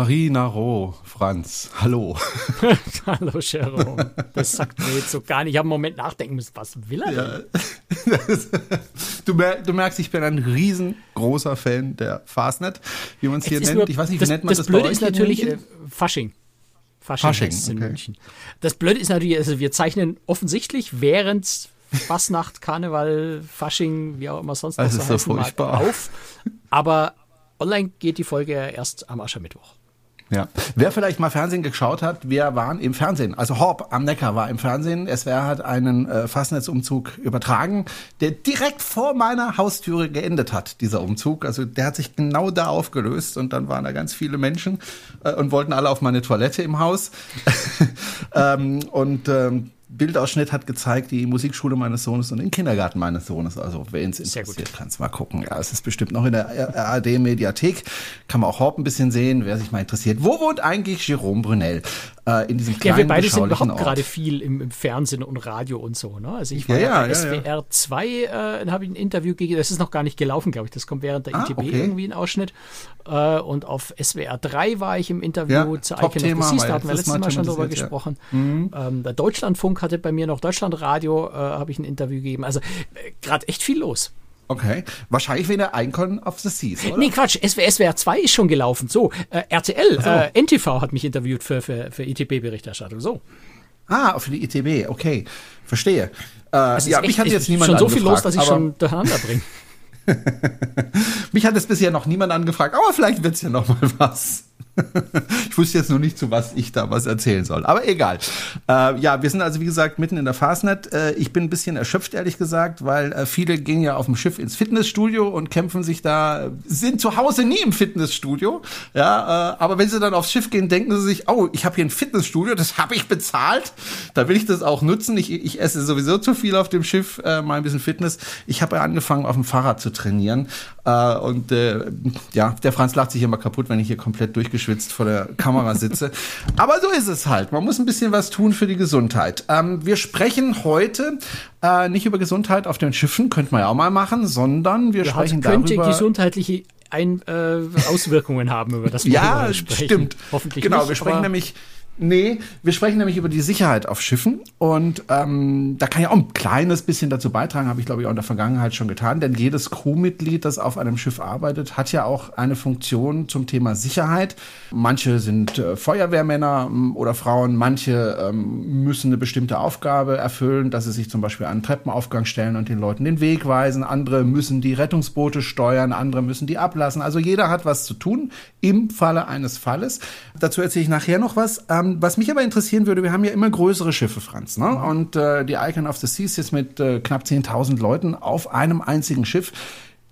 Nari Naro, Franz, hallo. hallo, Jerome. Das sagt mir jetzt so gar nicht. Ich habe einen Moment nachdenken müssen, was will er denn? Ja. Du, du, merkst, ich bin ein riesengroßer Fan der Fastnet, wie man es hier nennt. Nur, ich weiß nicht, wie das, nennt man das? Das Blöde ist natürlich äh, Fasching. Fasching, Fasching heißt okay. in München. Das Blöde ist natürlich, also wir zeichnen offensichtlich während Fastnacht, Karneval, Fasching, wie auch immer sonst noch das so, so heißen mag, auf. Aber online geht die Folge erst am Aschermittwoch. Ja. Wer vielleicht mal Fernsehen geschaut hat, wir waren im Fernsehen. Also Horb am Neckar war im Fernsehen. SWR hat einen äh, Fastnetzumzug übertragen, der direkt vor meiner Haustüre geendet hat, dieser Umzug. Also der hat sich genau da aufgelöst und dann waren da ganz viele Menschen äh, und wollten alle auf meine Toilette im Haus. ähm, und ähm, Bildausschnitt hat gezeigt, die Musikschule meines Sohnes und den Kindergarten meines Sohnes. Also, wen es interessiert, kann es mal gucken. Ja, es ist bestimmt noch in der ARD-Mediathek. Kann man auch Haupt ein bisschen sehen, wer sich mal interessiert. Wo wohnt eigentlich Jerome Brunel? Äh, in diesem kleinen, Ja, wir beide sind überhaupt gerade viel im, im, Fernsehen und Radio und so. Ne? Also ich war ja, ja, ja bei SWR 2, äh, habe ich ein Interview gegeben. Das ist noch gar nicht gelaufen, glaube ich. Das kommt während der ah, ITB okay. irgendwie ein Ausschnitt. Äh, und auf SWR 3 war ich im Interview ja, zu Icon of the Seas. Da hatten wir letztes Mal schon drüber gesprochen. Mhm. Ähm, der Deutschlandfunk hatte bei mir noch Deutschlandradio, äh, habe ich ein Interview gegeben. Also äh, gerade echt viel los. Okay. Wahrscheinlich wegen der Icon of the Seas, oder? Nee, Quatsch. SWR, SWR 2 ist schon gelaufen. So, äh, RTL, so. äh, NTV hat mich interviewt für, für, für ITB-Berichterstattung. So. Ah, für die ITB, okay. Verstehe. Äh, also ja, mich hat jetzt niemand schon so viel los, dass ich schon durcheinander bringe. mich hat es bisher noch niemand angefragt, aber vielleicht wird es ja noch mal was. ich wusste jetzt nur nicht, zu was ich da was erzählen soll. Aber egal. Äh, ja, wir sind also, wie gesagt, mitten in der Fastnet. Äh, ich bin ein bisschen erschöpft, ehrlich gesagt, weil äh, viele gehen ja auf dem Schiff ins Fitnessstudio und kämpfen sich da, sind zu Hause nie im Fitnessstudio. Ja, äh, aber wenn sie dann aufs Schiff gehen, denken sie sich, oh, ich habe hier ein Fitnessstudio, das habe ich bezahlt. Da will ich das auch nutzen. Ich, ich esse sowieso zu viel auf dem Schiff, äh, mal ein bisschen Fitness. Ich habe ja angefangen, auf dem Fahrrad zu trainieren. Äh, und ja, der Franz lacht sich immer kaputt, wenn ich hier komplett durchgeschwitzt durchgeschwitzt vor der Kamera sitze. Aber so ist es halt. Man muss ein bisschen was tun für die Gesundheit. Ähm, wir sprechen heute äh, nicht über Gesundheit auf den Schiffen, könnte man ja auch mal machen, sondern wir ja, sprechen könnte darüber. gesundheitliche ein, äh, Auswirkungen haben, über das wir ja, sprechen. Stimmt. Hoffentlich genau, nicht, wir sprechen nämlich Nee, wir sprechen nämlich über die Sicherheit auf Schiffen und ähm, da kann ich auch ein kleines bisschen dazu beitragen, habe ich glaube ich auch in der Vergangenheit schon getan, denn jedes Crewmitglied, das auf einem Schiff arbeitet, hat ja auch eine Funktion zum Thema Sicherheit. Manche sind äh, Feuerwehrmänner ähm, oder Frauen, manche ähm, müssen eine bestimmte Aufgabe erfüllen, dass sie sich zum Beispiel an einen Treppenaufgang stellen und den Leuten den Weg weisen, andere müssen die Rettungsboote steuern, andere müssen die ablassen. Also jeder hat was zu tun im Falle eines Falles. Dazu erzähle ich nachher noch was. Ähm, ähm, was mich aber interessieren würde, wir haben ja immer größere Schiffe, Franz. Ne? Und äh, die Icon of the Seas ist mit äh, knapp 10.000 Leuten auf einem einzigen Schiff.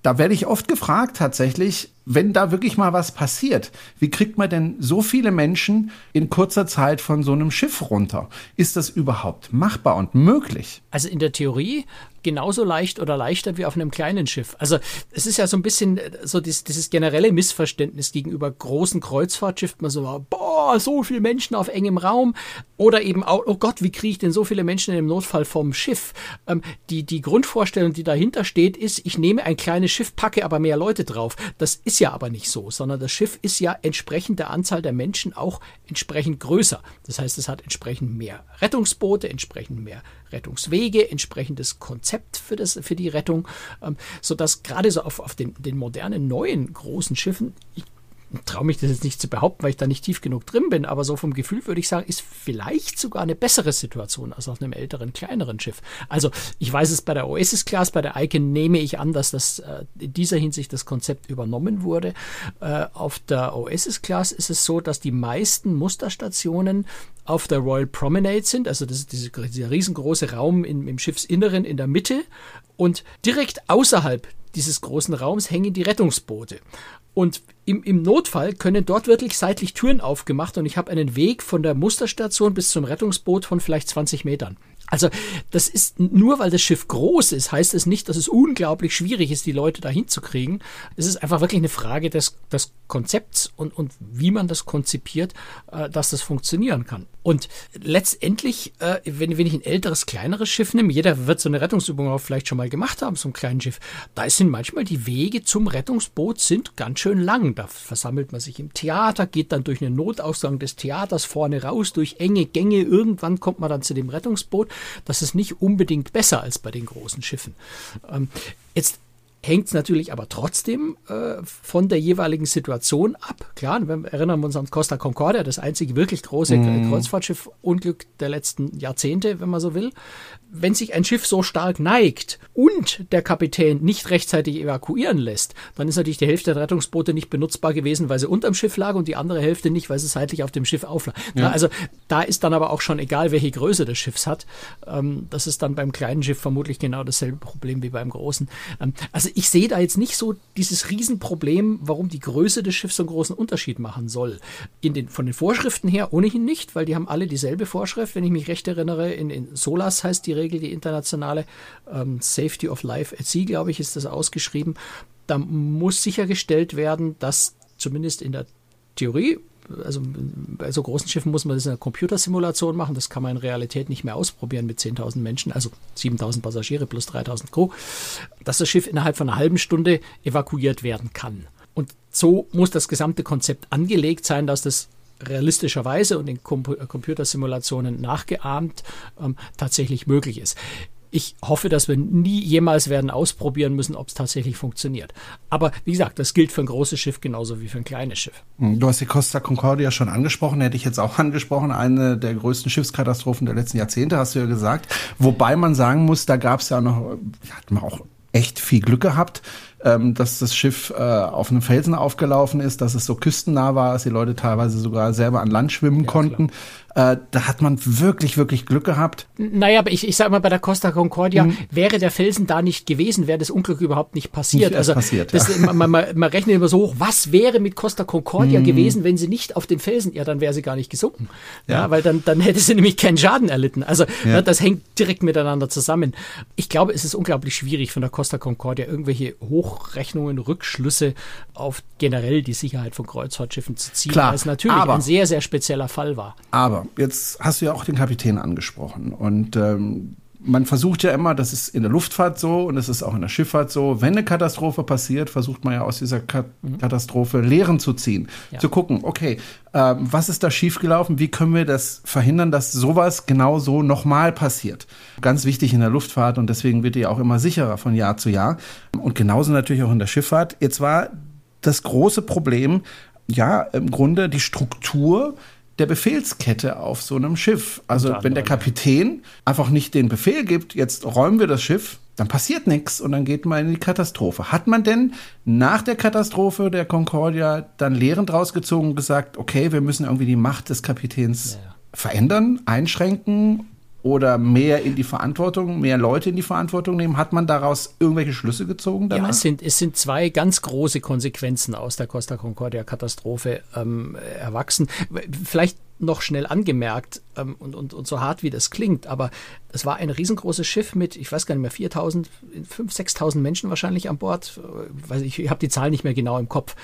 Da werde ich oft gefragt tatsächlich, wenn da wirklich mal was passiert, wie kriegt man denn so viele Menschen in kurzer Zeit von so einem Schiff runter? Ist das überhaupt machbar und möglich? Also in der Theorie genauso leicht oder leichter wie auf einem kleinen Schiff. Also es ist ja so ein bisschen äh, so dieses, dieses generelle Missverständnis gegenüber großen Kreuzfahrtschiffen. Man so, boah, so viele Menschen auf engem Raum. Oder eben auch, oh Gott, wie kriege ich denn so viele Menschen im Notfall vom Schiff? Ähm, die, die Grundvorstellung, die dahinter steht, ist, ich nehme ein kleines Schiff, packe aber mehr Leute drauf. Das ist ja aber nicht so, sondern das Schiff ist ja entsprechend der Anzahl der Menschen auch entsprechend größer. Das heißt, es hat entsprechend mehr Rettungsboote, entsprechend mehr Rettungswege, entsprechendes Konzept für, das, für die Rettung, ähm, sodass gerade so auf, auf den, den modernen, neuen großen Schiffen, traue mich das jetzt nicht zu behaupten, weil ich da nicht tief genug drin bin, aber so vom Gefühl würde ich sagen, ist vielleicht sogar eine bessere Situation als auf einem älteren, kleineren Schiff. Also ich weiß es bei der Oasis Class, bei der Icon nehme ich an, dass das äh, in dieser Hinsicht das Konzept übernommen wurde. Äh, auf der Oasis Class ist es so, dass die meisten Musterstationen auf der Royal Promenade sind, also das ist diese, dieser riesengroße Raum im, im Schiffsinneren in der Mitte und direkt außerhalb dieses großen Raums hängen die Rettungsboote. Und im, im Notfall können dort wirklich seitlich Türen aufgemacht und ich habe einen Weg von der Musterstation bis zum Rettungsboot von vielleicht 20 Metern. Also das ist nur, weil das Schiff groß ist, heißt es nicht, dass es unglaublich schwierig ist, die Leute dahin zu kriegen. Es ist einfach wirklich eine Frage des, des Konzepts und, und wie man das konzipiert, äh, dass das funktionieren kann. Und letztendlich, äh, wenn, wenn ich ein älteres, kleineres Schiff nehme, jeder wird so eine Rettungsübung auch vielleicht schon mal gemacht haben, so ein kleines Schiff, da sind manchmal die Wege zum Rettungsboot sind ganz schön lang. Da versammelt man sich im Theater, geht dann durch einen Notausgang des Theaters vorne raus, durch enge Gänge. Irgendwann kommt man dann zu dem Rettungsboot. Das ist nicht unbedingt besser als bei den großen Schiffen. Ähm, jetzt hängt es natürlich aber trotzdem äh, von der jeweiligen Situation ab. Klar, wir erinnern uns an Costa Concordia, das einzige wirklich große mm. Kreuzfahrtschiff-Unglück der letzten Jahrzehnte, wenn man so will wenn sich ein Schiff so stark neigt und der Kapitän nicht rechtzeitig evakuieren lässt, dann ist natürlich die Hälfte der Rettungsboote nicht benutzbar gewesen, weil sie unterm Schiff lag und die andere Hälfte nicht, weil sie seitlich auf dem Schiff auflag. Ja. Also da ist dann aber auch schon egal, welche Größe des Schiffs hat. Ähm, das ist dann beim kleinen Schiff vermutlich genau dasselbe Problem wie beim großen. Ähm, also ich sehe da jetzt nicht so dieses Riesenproblem, warum die Größe des Schiffs so einen großen Unterschied machen soll. In den, von den Vorschriften her ohnehin nicht, weil die haben alle dieselbe Vorschrift. Wenn ich mich recht erinnere, in, in SOLAS heißt die Regel, die internationale ähm, Safety of Life at Sea, glaube ich, ist das ausgeschrieben. Da muss sichergestellt werden, dass zumindest in der Theorie, also bei so großen Schiffen muss man das in einer Computersimulation machen, das kann man in Realität nicht mehr ausprobieren mit 10.000 Menschen, also 7.000 Passagiere plus 3.000 Crew, dass das Schiff innerhalb von einer halben Stunde evakuiert werden kann. Und so muss das gesamte Konzept angelegt sein, dass das realistischerweise und in Com Computersimulationen nachgeahmt ähm, tatsächlich möglich ist. Ich hoffe, dass wir nie jemals werden ausprobieren müssen, ob es tatsächlich funktioniert. Aber wie gesagt, das gilt für ein großes Schiff genauso wie für ein kleines Schiff. Hm, du hast die Costa Concordia schon angesprochen, hätte ich jetzt auch angesprochen. Eine der größten Schiffskatastrophen der letzten Jahrzehnte, hast du ja gesagt. Wobei man sagen muss, da gab es ja noch, hat man auch echt viel Glück gehabt ähm, dass das Schiff äh, auf einem Felsen aufgelaufen ist, dass es so küstennah war, dass die Leute teilweise sogar selber an Land schwimmen ja, konnten. Äh, da hat man wirklich, wirklich Glück gehabt. Naja, aber ich, ich sag mal, bei der Costa Concordia, hm. wäre der Felsen da nicht gewesen, wäre das Unglück überhaupt nicht passiert. Nicht also passiert, das, ja. man, man, man, rechnet immer so hoch, was wäre mit Costa Concordia hm. gewesen, wenn sie nicht auf den Felsen, ja, dann wäre sie gar nicht gesunken. Ja, ja weil dann, dann hätte sie nämlich keinen Schaden erlitten. Also ja. das hängt direkt miteinander zusammen. Ich glaube, es ist unglaublich schwierig von der Costa Concordia irgendwelche Hochrechnungen, Rückschlüsse auf generell die Sicherheit von Kreuzfahrtschiffen zu ziehen, Klar, weil es natürlich aber, ein sehr, sehr spezieller Fall war. Aber jetzt hast du ja auch den Kapitän angesprochen und ähm, man versucht ja immer, das ist in der Luftfahrt so und es ist auch in der Schifffahrt so, wenn eine Katastrophe passiert, versucht man ja aus dieser mhm. Katastrophe Lehren zu ziehen, ja. zu gucken, okay, äh, was ist da schiefgelaufen, wie können wir das verhindern, dass sowas genau so nochmal passiert. Ganz wichtig in der Luftfahrt und deswegen wird die auch immer sicherer von Jahr zu Jahr und genauso natürlich auch in der Schifffahrt. Jetzt war das große Problem, ja, im Grunde die Struktur der Befehlskette auf so einem Schiff. Also wenn der Kapitän einfach nicht den Befehl gibt, jetzt räumen wir das Schiff, dann passiert nichts und dann geht man in die Katastrophe. Hat man denn nach der Katastrophe der Concordia dann Lehren draus gezogen und gesagt, okay, wir müssen irgendwie die Macht des Kapitäns ja, verändern, einschränken oder mehr in die Verantwortung, mehr Leute in die Verantwortung nehmen? Hat man daraus irgendwelche Schlüsse gezogen danach? Ja, es sind, es sind zwei ganz große Konsequenzen aus der Costa Concordia-Katastrophe ähm, erwachsen. Vielleicht noch schnell angemerkt ähm, und, und, und so hart wie das klingt, aber es war ein riesengroßes Schiff mit, ich weiß gar nicht mehr, 4.000, 5.000, 6.000 Menschen wahrscheinlich an Bord. Ich, ich habe die Zahl nicht mehr genau im Kopf.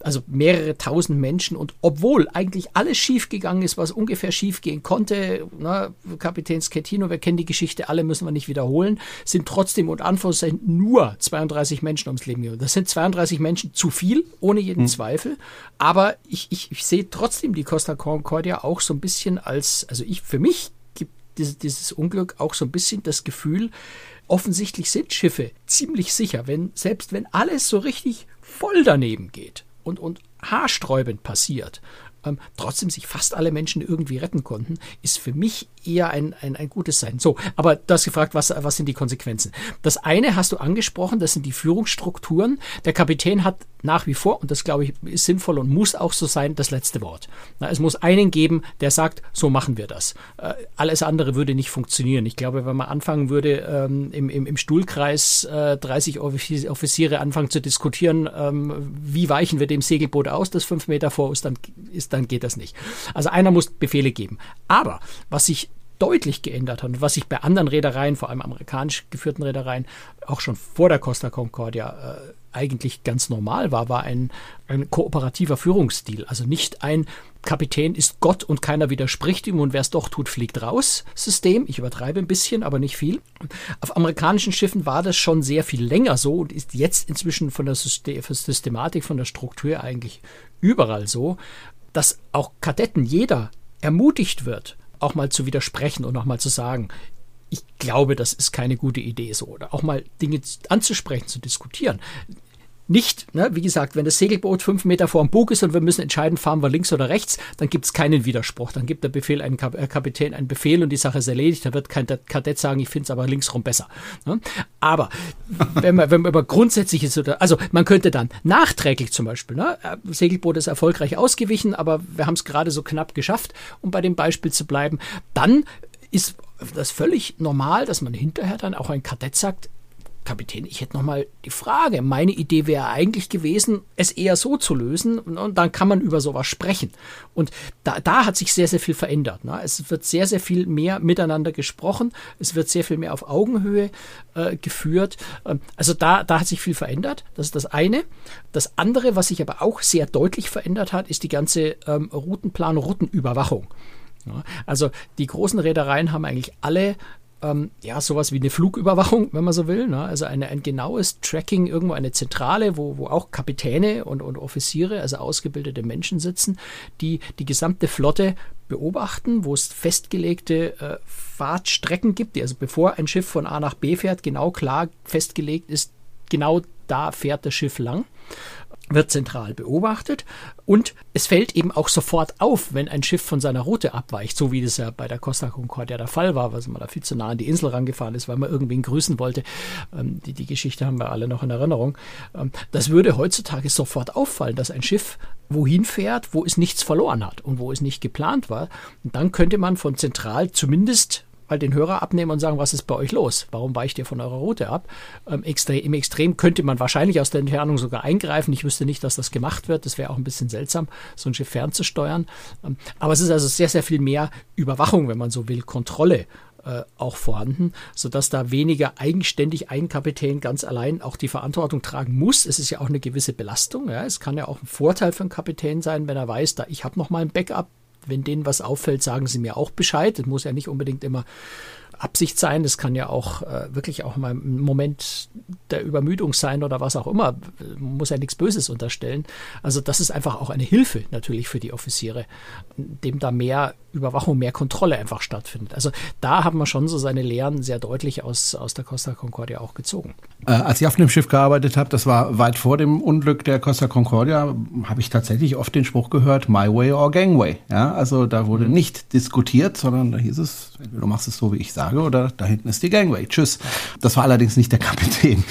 Also mehrere tausend Menschen und obwohl eigentlich alles schief gegangen ist, was ungefähr schief gehen konnte, na, Kapitän Schettino, wir kennen die Geschichte, alle müssen wir nicht wiederholen, sind trotzdem und Anführungszeichen nur 32 Menschen ums Leben gekommen. Das sind 32 Menschen zu viel, ohne jeden hm. Zweifel. Aber ich, ich, ich sehe trotzdem die Costa Concordia auch so ein bisschen als, also ich für mich gibt dieses, dieses Unglück auch so ein bisschen das Gefühl, offensichtlich sind Schiffe ziemlich sicher, wenn, selbst wenn alles so richtig voll daneben geht und, und haarsträubend passiert, ähm, trotzdem sich fast alle Menschen irgendwie retten konnten, ist für mich eher ein, ein, ein gutes Sein. So, aber du hast gefragt, was, was sind die Konsequenzen? Das eine hast du angesprochen, das sind die Führungsstrukturen. Der Kapitän hat nach wie vor, und das glaube ich ist sinnvoll und muss auch so sein, das letzte Wort. Na, es muss einen geben, der sagt, so machen wir das. Äh, alles andere würde nicht funktionieren. Ich glaube, wenn man anfangen würde, ähm, im, im, im Stuhlkreis äh, 30 Offiziere anfangen zu diskutieren, ähm, wie weichen wir dem Segelboot aus, das fünf Meter vor ist, dann, ist, dann geht das nicht. Also einer muss Befehle geben. Aber was sich deutlich geändert hat und was sich bei anderen Reedereien, vor allem amerikanisch geführten Reedereien, auch schon vor der Costa Concordia äh, eigentlich ganz normal war, war ein, ein kooperativer Führungsstil. Also nicht ein Kapitän ist Gott und keiner widerspricht ihm und wer es doch tut, fliegt raus System. Ich übertreibe ein bisschen, aber nicht viel. Auf amerikanischen Schiffen war das schon sehr viel länger so und ist jetzt inzwischen von der Systematik, von der Struktur eigentlich überall so, dass auch Kadetten, jeder ermutigt wird, auch mal zu widersprechen und auch mal zu sagen, ich glaube, das ist keine gute Idee so. Oder auch mal Dinge anzusprechen, zu diskutieren nicht, ne, wie gesagt, wenn das Segelboot fünf Meter vor dem Bug ist und wir müssen entscheiden, fahren wir links oder rechts, dann gibt es keinen Widerspruch. Dann gibt der Befehl einen Kap äh, Kapitän einen Befehl und die Sache ist erledigt. Da wird kein Kadett sagen, ich finde es aber linksrum besser. Ne? Aber wenn man, wenn man über grundsätzliches, also man könnte dann nachträglich zum Beispiel, ne, äh, Segelboot ist erfolgreich ausgewichen, aber wir haben es gerade so knapp geschafft, um bei dem Beispiel zu bleiben, dann ist das völlig normal, dass man hinterher dann auch ein Kadett sagt, Kapitän, ich hätte noch mal die Frage. Meine Idee wäre eigentlich gewesen, es eher so zu lösen und dann kann man über sowas sprechen. Und da, da hat sich sehr, sehr viel verändert. Ne? Es wird sehr, sehr viel mehr miteinander gesprochen. Es wird sehr viel mehr auf Augenhöhe äh, geführt. Ähm, also da, da hat sich viel verändert. Das ist das eine. Das andere, was sich aber auch sehr deutlich verändert hat, ist die ganze ähm, Routenplan, Routenüberwachung. Ja, also die großen Reedereien haben eigentlich alle ähm, ja, sowas wie eine Flugüberwachung, wenn man so will. Ne? Also eine, ein genaues Tracking, irgendwo eine Zentrale, wo, wo auch Kapitäne und, und Offiziere, also ausgebildete Menschen sitzen, die die gesamte Flotte beobachten, wo es festgelegte äh, Fahrtstrecken gibt, die also bevor ein Schiff von A nach B fährt, genau klar festgelegt ist, genau da fährt das Schiff lang wird zentral beobachtet und es fällt eben auch sofort auf, wenn ein Schiff von seiner Route abweicht, so wie das ja bei der Costa Concordia der Fall war, weil man da viel zu nah an die Insel rangefahren ist, weil man irgendwen grüßen wollte. Ähm, die, die Geschichte haben wir alle noch in Erinnerung. Ähm, das würde heutzutage sofort auffallen, dass ein Schiff wohin fährt, wo es nichts verloren hat und wo es nicht geplant war. Und dann könnte man von zentral zumindest mal den Hörer abnehmen und sagen, was ist bei euch los? Warum weicht ihr von eurer Route ab? Ähm, extre Im Extrem könnte man wahrscheinlich aus der Entfernung sogar eingreifen. Ich wüsste nicht, dass das gemacht wird. Das wäre auch ein bisschen seltsam, so ein Schiff fernzusteuern. Ähm, aber es ist also sehr, sehr viel mehr Überwachung, wenn man so will, Kontrolle äh, auch vorhanden, sodass da weniger eigenständig ein Kapitän ganz allein auch die Verantwortung tragen muss. Es ist ja auch eine gewisse Belastung. Ja. Es kann ja auch ein Vorteil für einen Kapitän sein, wenn er weiß, da ich habe noch mal ein Backup, wenn denen was auffällt, sagen sie mir auch Bescheid. Das muss ja nicht unbedingt immer Absicht sein. Das kann ja auch äh, wirklich auch mal ein Moment der Übermüdung sein oder was auch immer. Man muss ja nichts Böses unterstellen. Also das ist einfach auch eine Hilfe natürlich für die Offiziere, dem da mehr Überwachung, mehr Kontrolle einfach stattfindet. Also da haben wir schon so seine Lehren sehr deutlich aus, aus der Costa Concordia auch gezogen. Äh, als ich auf einem Schiff gearbeitet habe, das war weit vor dem Unglück der Costa Concordia, habe ich tatsächlich oft den Spruch gehört, my way or gangway. Ja, also da wurde mhm. nicht diskutiert, sondern da hieß es, du machst es so, wie ich sage, oder da hinten ist die Gangway. Tschüss. Das war allerdings nicht der Kapitän.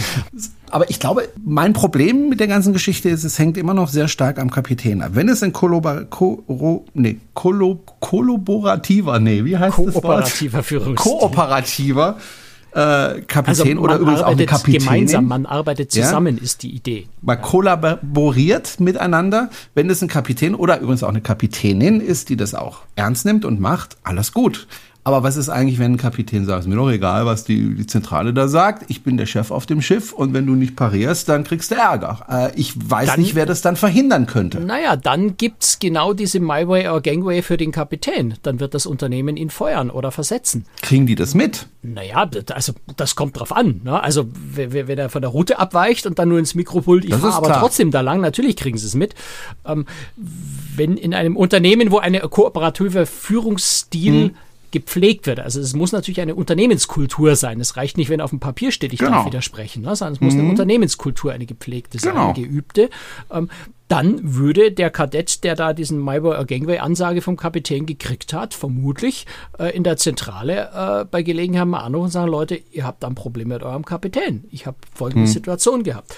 Aber ich glaube, mein Problem mit der ganzen Geschichte ist, es hängt immer noch sehr stark am Kapitän ab. Wenn es ein Kollabor Ko nee, Kollo kollaborativer, nee, wie heißt das Kooperativer Führungsstil. Kooperativer äh, Kapitän also oder übrigens auch eine Kapitänin. Gemeinsam, man arbeitet zusammen, ja? ist die Idee. Man kollaboriert miteinander. Wenn es ein Kapitän oder übrigens auch eine Kapitänin ist, die das auch ernst nimmt und macht, alles gut. Aber was ist eigentlich, wenn ein Kapitän sagt, ist mir doch egal, was die, die Zentrale da sagt, ich bin der Chef auf dem Schiff und wenn du nicht parierst, dann kriegst du Ärger. Äh, ich weiß dann, nicht, wer das dann verhindern könnte. Naja, dann gibt's genau diese My Way or Gangway für den Kapitän. Dann wird das Unternehmen ihn feuern oder versetzen. Kriegen die das mit? Naja, also das kommt drauf an. Ne? Also wenn er von der Route abweicht und dann nur ins Mikropult, ich fahre aber klar. trotzdem da lang, natürlich kriegen sie es mit. Ähm, wenn in einem Unternehmen, wo eine kooperative Führungsstil hm gepflegt wird. Also es muss natürlich eine Unternehmenskultur sein. Es reicht nicht, wenn auf dem Papier steht, ich genau. darf widersprechen, ne? sondern es muss mhm. eine Unternehmenskultur, eine gepflegte sein, genau. eine geübte. Ähm, dann würde der Kadett, der da diesen Myboy Gangway-Ansage vom Kapitän gekriegt hat, vermutlich äh, in der Zentrale äh, bei Gelegenheit mal anrufen und sagen, Leute, ihr habt ein Problem mit eurem Kapitän. Ich habe folgende hm. Situation gehabt.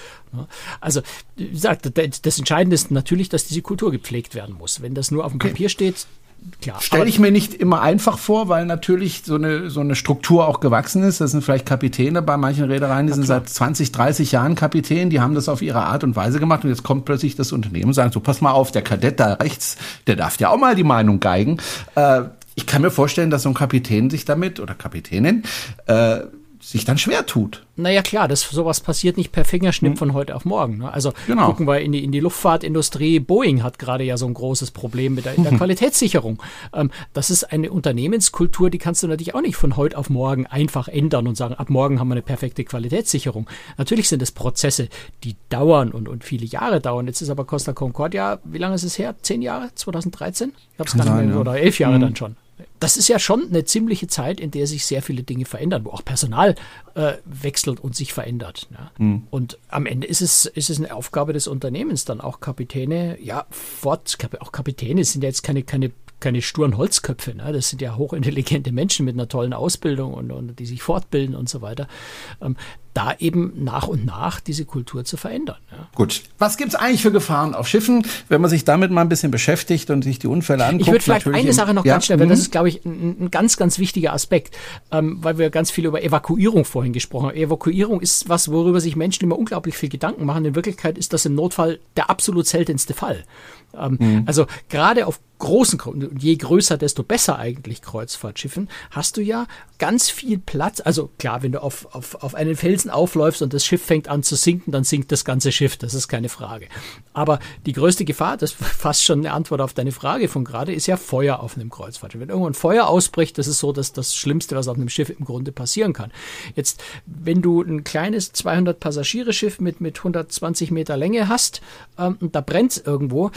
Also, wie gesagt, das Entscheidende ist natürlich, dass diese Kultur gepflegt werden muss. Wenn das nur auf dem. Papier steht. Stelle ich mir nicht immer einfach vor, weil natürlich so eine, so eine Struktur auch gewachsen ist. Das sind vielleicht Kapitäne bei manchen Reedereien, die sind seit 20, 30 Jahren Kapitän, die haben das auf ihre Art und Weise gemacht und jetzt kommt plötzlich das Unternehmen und sagt so, pass mal auf, der Kadett da rechts, der darf ja auch mal die Meinung geigen. Äh, ich kann mir vorstellen, dass so ein Kapitän sich damit oder Kapitänin äh, sich dann schwer tut. Naja, klar, das, sowas passiert nicht per Fingerschnipp hm. von heute auf morgen. Ne? Also genau. gucken wir in die, in die Luftfahrtindustrie. Boeing hat gerade ja so ein großes Problem mit der, der Qualitätssicherung. Ähm, das ist eine Unternehmenskultur, die kannst du natürlich auch nicht von heute auf morgen einfach ändern und sagen, ab morgen haben wir eine perfekte Qualitätssicherung. Natürlich sind es Prozesse, die dauern und, und viele Jahre dauern. Jetzt ist aber Costa Concordia, wie lange ist es her? Zehn Jahre? 2013? Ich habe es gar nicht mehr, ja. oder elf Jahre hm. dann schon das ist ja schon eine ziemliche Zeit, in der sich sehr viele Dinge verändern, wo auch Personal äh, wechselt und sich verändert. Ja. Mhm. Und am Ende ist es, ist es eine Aufgabe des Unternehmens, dann auch Kapitäne, ja, fort, auch Kapitäne sind ja jetzt keine, keine keine sturen Holzköpfe. Ne? Das sind ja hochintelligente Menschen mit einer tollen Ausbildung und, und die sich fortbilden und so weiter. Ähm, da eben nach und nach diese Kultur zu verändern. Ja. Gut. Was gibt es eigentlich für Gefahren auf Schiffen, wenn man sich damit mal ein bisschen beschäftigt und sich die Unfälle anguckt? Ich würde vielleicht eine Sache noch ja? ganz schnell, weil mhm. das ist, glaube ich, ein, ein, ganz, ganz wichtiger Aspekt, ähm, weil wir ganz viel über Evakuierung vorhin gesprochen haben. Evakuierung ist was, worüber sich Menschen immer unglaublich viel Gedanken machen. In Wirklichkeit ist das im Notfall der absolut seltenste Fall. Ähm, mhm. Also gerade auf großen, je größer, desto besser eigentlich Kreuzfahrtschiffen, hast du ja ganz viel Platz. Also klar, wenn du auf, auf, auf einen Felsen aufläufst und das Schiff fängt an zu sinken, dann sinkt das ganze Schiff, das ist keine Frage. Aber die größte Gefahr, das ist fast schon eine Antwort auf deine Frage von gerade, ist ja Feuer auf einem Kreuzfahrtschiff. Wenn irgendwo ein Feuer ausbricht, das ist so dass das Schlimmste, was auf einem Schiff im Grunde passieren kann. Jetzt, wenn du ein kleines 200 Passagiere-Schiff mit, mit 120 Meter Länge hast ähm, und da brennt irgendwo,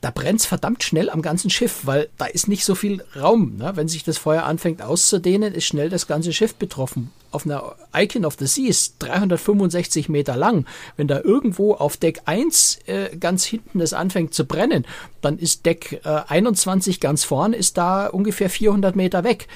da brennt es verdammt schnell am ganzen Schiff, weil da ist nicht so viel Raum. Ne? Wenn sich das Feuer anfängt auszudehnen, ist schnell das ganze Schiff betroffen. Auf einer Icon of the Seas, 365 Meter lang, wenn da irgendwo auf Deck 1 äh, ganz hinten es anfängt zu brennen, dann ist Deck äh, 21 ganz vorn, ist da ungefähr 400 Meter weg.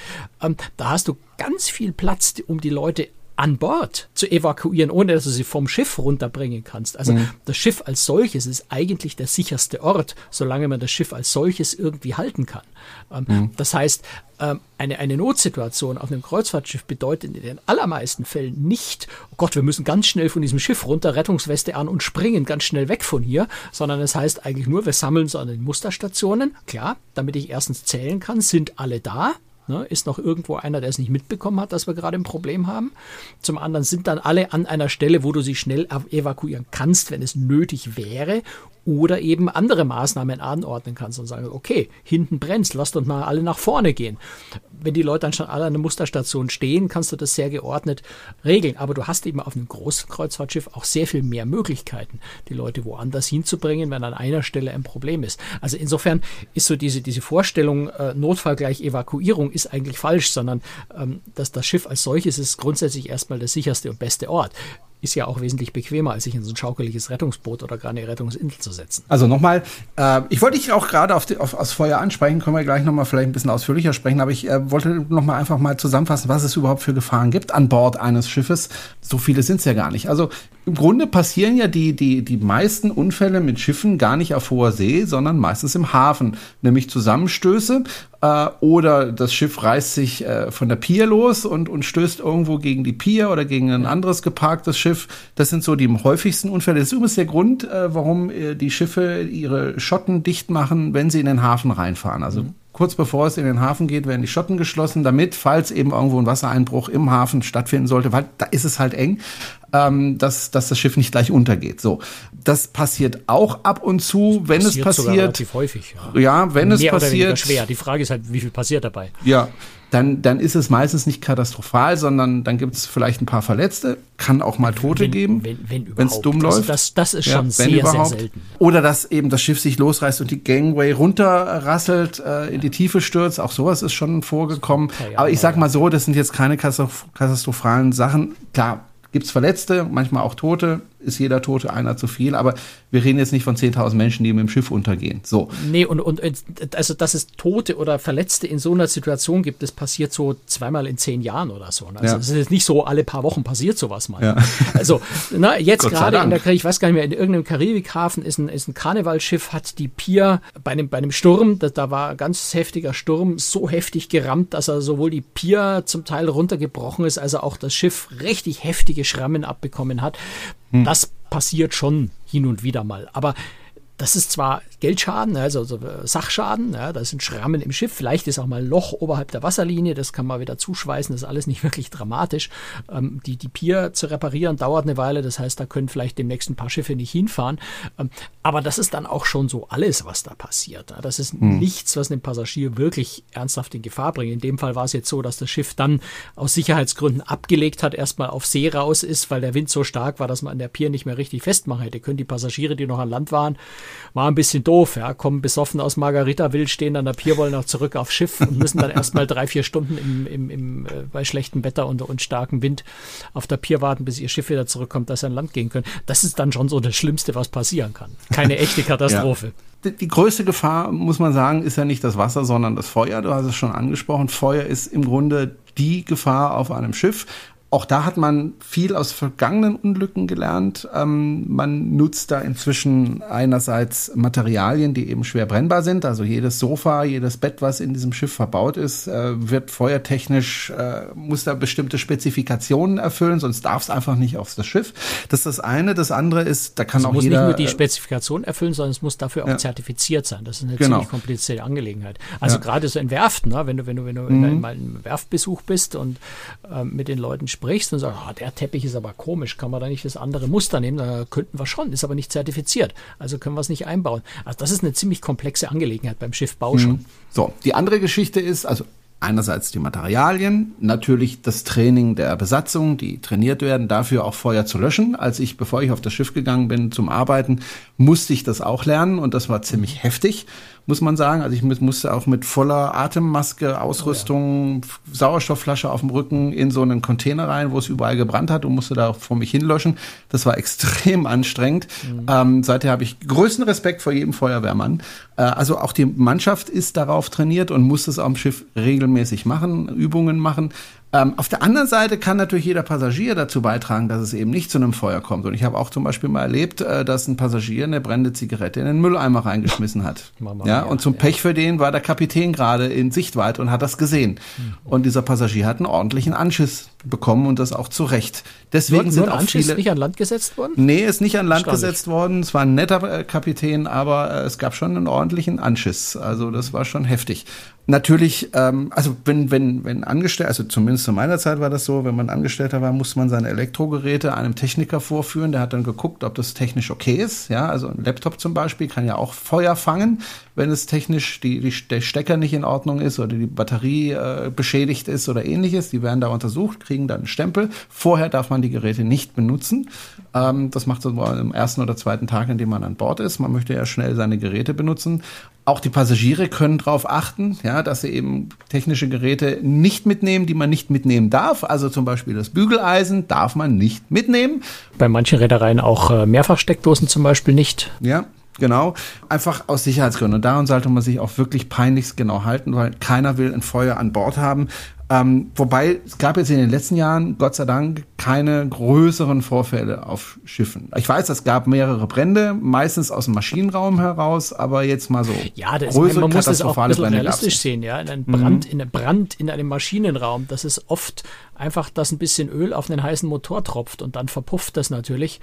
Ähm, da hast du ganz viel Platz, um die Leute an Bord zu evakuieren, ohne dass du sie vom Schiff runterbringen kannst. Also mhm. das Schiff als solches ist eigentlich der sicherste Ort, solange man das Schiff als solches irgendwie halten kann. Ähm, mhm. Das heißt, ähm, eine, eine Notsituation auf einem Kreuzfahrtschiff bedeutet in den allermeisten Fällen nicht, oh Gott, wir müssen ganz schnell von diesem Schiff runter, Rettungsweste an und springen ganz schnell weg von hier, sondern es heißt eigentlich nur, wir sammeln so an den Musterstationen. Klar, damit ich erstens zählen kann, sind alle da, Ne, ist noch irgendwo einer, der es nicht mitbekommen hat, dass wir gerade ein Problem haben? Zum anderen sind dann alle an einer Stelle, wo du sie schnell evakuieren kannst, wenn es nötig wäre oder eben andere Maßnahmen anordnen kannst und sagen, okay, hinten brennt, lasst uns mal alle nach vorne gehen. Wenn die Leute dann schon alle an der Musterstation stehen, kannst du das sehr geordnet regeln. Aber du hast eben auf einem großen Kreuzfahrtschiff auch sehr viel mehr Möglichkeiten, die Leute woanders hinzubringen, wenn an einer Stelle ein Problem ist. Also insofern ist so diese, diese Vorstellung, äh, Notfall gleich Evakuierung, ist eigentlich falsch, sondern ähm, dass das Schiff als solches ist grundsätzlich erstmal der sicherste und beste Ort ist ja auch wesentlich bequemer, als sich in so ein schaukeliges Rettungsboot oder gerade eine Rettungsinsel zu setzen. Also nochmal, äh, ich wollte dich auch gerade auf, auf, aufs Feuer ansprechen, können wir gleich nochmal vielleicht ein bisschen ausführlicher sprechen, aber ich äh, wollte nochmal einfach mal zusammenfassen, was es überhaupt für Gefahren gibt an Bord eines Schiffes. So viele sind es ja gar nicht. Also im Grunde passieren ja die, die, die meisten Unfälle mit Schiffen gar nicht auf hoher See, sondern meistens im Hafen, nämlich Zusammenstöße äh, oder das Schiff reißt sich äh, von der Pier los und, und stößt irgendwo gegen die Pier oder gegen ein anderes geparktes Schiff. Das sind so die häufigsten Unfälle. Das ist übrigens der Grund, äh, warum äh, die Schiffe ihre Schotten dicht machen, wenn sie in den Hafen reinfahren. Also mhm. Kurz bevor es in den Hafen geht, werden die Schotten geschlossen, damit, falls eben irgendwo ein Wassereinbruch im Hafen stattfinden sollte, weil da ist es halt eng, ähm, dass, dass das Schiff nicht gleich untergeht. So, das passiert auch ab und zu, wenn passiert es passiert. Relativ häufig. Ja, ja wenn Mehr es passiert. Oder schwer. Die Frage ist halt, wie viel passiert dabei? Ja, dann, dann ist es meistens nicht katastrophal, sondern dann gibt es vielleicht ein paar Verletzte, kann auch mal Tote wenn, geben, wenn wenn es dumm läuft. Das, das ist schon ja, sehr, überhaupt. sehr selten. Oder dass eben das Schiff sich losreißt und die Gangway runterrasselt, äh, in die Tiefe stürzt. Auch sowas ist schon vorgekommen. Aber ich sag mal so, das sind jetzt keine katastrophalen Sachen. Klar, gibt's Verletzte, manchmal auch Tote, ist jeder Tote einer zu viel, aber wir reden jetzt nicht von 10.000 Menschen, die mit dem Schiff untergehen. So. Nee, und, und also, dass es Tote oder Verletzte in so einer Situation gibt, das passiert so zweimal in zehn Jahren oder so. Also, es ja. ist jetzt nicht so, alle paar Wochen passiert sowas mal. Ja. Also, na, jetzt gerade in der, ich weiß gar nicht mehr, in irgendeinem Karibikhafen ist ein, ist ein Karnevalschiff, hat die Pier bei einem, bei einem Sturm, da, da war ein ganz heftiger Sturm, so heftig gerammt, dass er sowohl die Pier zum Teil runtergebrochen ist, also auch das Schiff richtig heftige Schrammen abbekommen hat. Hm. Das passiert schon hin und wieder mal. Aber das ist zwar Geldschaden, also, also Sachschaden, ja, da sind Schrammen im Schiff, vielleicht ist auch mal ein Loch oberhalb der Wasserlinie, das kann man wieder zuschweißen, das ist alles nicht wirklich dramatisch. Ähm, die, die Pier zu reparieren dauert eine Weile, das heißt, da können vielleicht demnächst ein paar Schiffe nicht hinfahren. Ähm, aber das ist dann auch schon so alles, was da passiert. Ja. Das ist hm. nichts, was einen Passagier wirklich ernsthaft in Gefahr bringt. In dem Fall war es jetzt so, dass das Schiff dann aus Sicherheitsgründen abgelegt hat, erstmal auf See raus ist, weil der Wind so stark war, dass man an der Pier nicht mehr richtig festmachen hätte können. Die Passagiere, die noch an Land waren, war ein bisschen doof, ja, kommen besoffen aus Margarita-Wild, stehen an der Pier, wollen auch zurück aufs Schiff und müssen dann erstmal drei, vier Stunden im, im, im, äh, bei schlechtem Wetter und, und starkem Wind auf der Pier warten, bis ihr Schiff wieder zurückkommt, dass sie an Land gehen können. Das ist dann schon so das Schlimmste, was passieren kann. Keine echte Katastrophe. ja die größte Gefahr, muss man sagen, ist ja nicht das Wasser, sondern das Feuer. Du hast es schon angesprochen. Feuer ist im Grunde die Gefahr auf einem Schiff. Auch da hat man viel aus vergangenen Unglücken gelernt. Ähm, man nutzt da inzwischen einerseits Materialien, die eben schwer brennbar sind. Also jedes Sofa, jedes Bett, was in diesem Schiff verbaut ist, äh, wird feuertechnisch, äh, muss da bestimmte Spezifikationen erfüllen, sonst darf es einfach nicht auf das Schiff. Das ist das eine. Das andere ist, da kann also auch muss jeder... muss nicht nur die äh, Spezifikation erfüllen, sondern es muss dafür auch ja. zertifiziert sein. Das ist eine genau. ziemlich komplizierte Angelegenheit. Also ja. gerade so in Werften, ne? wenn du, wenn du, wenn du mhm. in einem Werftbesuch bist und äh, mit den Leuten sprichst, sprichst und sagst, oh, der Teppich ist aber komisch, kann man da nicht das andere Muster nehmen? Da könnten wir schon, ist aber nicht zertifiziert. Also können wir es nicht einbauen. Also das ist eine ziemlich komplexe Angelegenheit beim Schiffbau schon. Mhm. So, die andere Geschichte ist, also einerseits die Materialien, natürlich das Training der Besatzung, die trainiert werden, dafür auch Feuer zu löschen. Als ich, bevor ich auf das Schiff gegangen bin zum Arbeiten, musste ich das auch lernen und das war ziemlich heftig muss man sagen. Also ich musste auch mit voller Atemmaske, Ausrüstung, oh ja. Sauerstoffflasche auf dem Rücken in so einen Container rein, wo es überall gebrannt hat und musste da vor mich hinlöschen. Das war extrem anstrengend. Mhm. Ähm, seither habe ich größten Respekt vor jedem Feuerwehrmann. Äh, also auch die Mannschaft ist darauf trainiert und muss es am Schiff regelmäßig machen, Übungen machen. Ähm, auf der anderen Seite kann natürlich jeder Passagier dazu beitragen, dass es eben nicht zu einem Feuer kommt. Und ich habe auch zum Beispiel mal erlebt, äh, dass ein Passagier eine brennende Zigarette in den Mülleimer reingeschmissen hat. Mama, ja, und zum ja. Pech für den war der Kapitän gerade in Sichtweite und hat das gesehen. Mhm. Und dieser Passagier hat einen ordentlichen Anschiss bekommen und das auch zu Recht. Deswegen sind auch Anschiss viele nicht an Land gesetzt worden? Nee, ist nicht an Land gesetzt worden. Es war ein netter äh, Kapitän, aber äh, es gab schon einen ordentlichen Anschiss. Also das war schon heftig. Natürlich, ähm, also wenn, wenn, wenn Angestellter, also zumindest zu meiner Zeit war das so, wenn man Angestellter war, musste man seine Elektrogeräte einem Techniker vorführen, der hat dann geguckt, ob das technisch okay ist. Ja, also ein Laptop zum Beispiel kann ja auch Feuer fangen, wenn es technisch die, die der Stecker nicht in Ordnung ist oder die Batterie äh, beschädigt ist oder ähnliches. Die werden da untersucht, kriegen dann einen Stempel. Vorher darf man die Geräte nicht benutzen. Ähm, das macht man am ersten oder zweiten Tag, in dem man an Bord ist. Man möchte ja schnell seine Geräte benutzen. Auch die Passagiere können darauf achten, ja, dass sie eben technische Geräte nicht mitnehmen, die man nicht mitnehmen darf. Also zum Beispiel das Bügeleisen darf man nicht mitnehmen. Bei manchen Reedereien auch äh, Mehrfachsteckdosen zum Beispiel nicht. Ja, Genau, einfach aus Sicherheitsgründen. Und daran sollte man sich auch wirklich peinlichst genau halten, weil keiner will ein Feuer an Bord haben. Ähm, wobei es gab jetzt in den letzten Jahren, Gott sei Dank, keine größeren Vorfälle auf Schiffen. Ich weiß, es gab mehrere Brände, meistens aus dem Maschinenraum heraus, aber jetzt mal so. Ja, das größere, man muss das auch ein bisschen realistisch sehen. Ja, ein Brand, mhm. in, Brand in einem Maschinenraum, das ist oft einfach, dass ein bisschen Öl auf einen heißen Motor tropft und dann verpufft das natürlich